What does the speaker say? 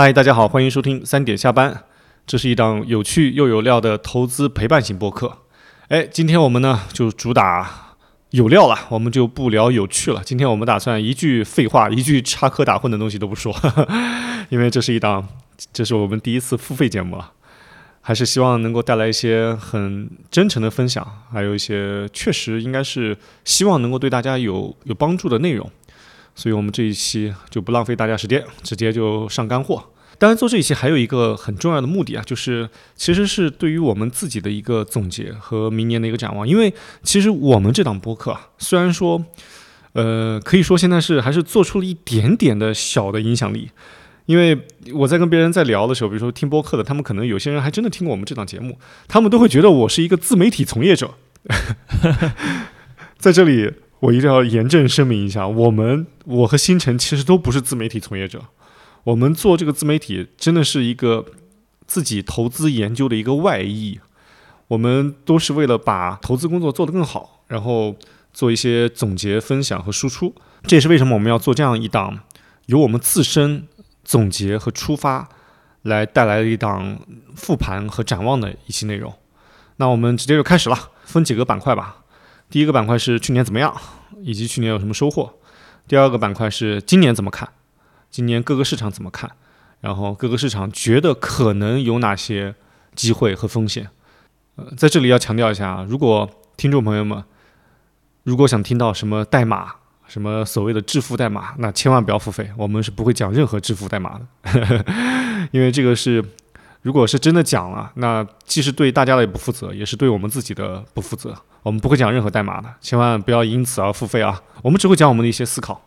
嗨，大家好，欢迎收听三点下班。这是一档有趣又有料的投资陪伴型播客。哎，今天我们呢就主打有料了，我们就不聊有趣了。今天我们打算一句废话、一句插科打诨的东西都不说，因为这是一档，这是我们第一次付费节目了，还是希望能够带来一些很真诚的分享，还有一些确实应该是希望能够对大家有有帮助的内容。所以我们这一期就不浪费大家时间，直接就上干货。当然，做这一期还有一个很重要的目的啊，就是其实是对于我们自己的一个总结和明年的一个展望。因为其实我们这档播客啊，虽然说，呃，可以说现在是还是做出了一点点的小的影响力。因为我在跟别人在聊的时候，比如说听播客的，他们可能有些人还真的听过我们这档节目，他们都会觉得我是一个自媒体从业者。在这里。我一定要严正声明一下，我们我和星辰其实都不是自媒体从业者，我们做这个自媒体真的是一个自己投资研究的一个外溢，我们都是为了把投资工作做得更好，然后做一些总结、分享和输出。这也是为什么我们要做这样一档由我们自身总结和出发来带来的一档复盘和展望的一期内容。那我们直接就开始了，分几个板块吧。第一个板块是去年怎么样，以及去年有什么收获。第二个板块是今年怎么看，今年各个市场怎么看，然后各个市场觉得可能有哪些机会和风险。呃，在这里要强调一下啊，如果听众朋友们如果想听到什么代码，什么所谓的致富代码，那千万不要付费，我们是不会讲任何致富代码的，因为这个是。如果是真的讲了，那既是对大家的不负责，也是对我们自己的不负责。我们不会讲任何代码的，千万不要因此而付费啊！我们只会讲我们的一些思考。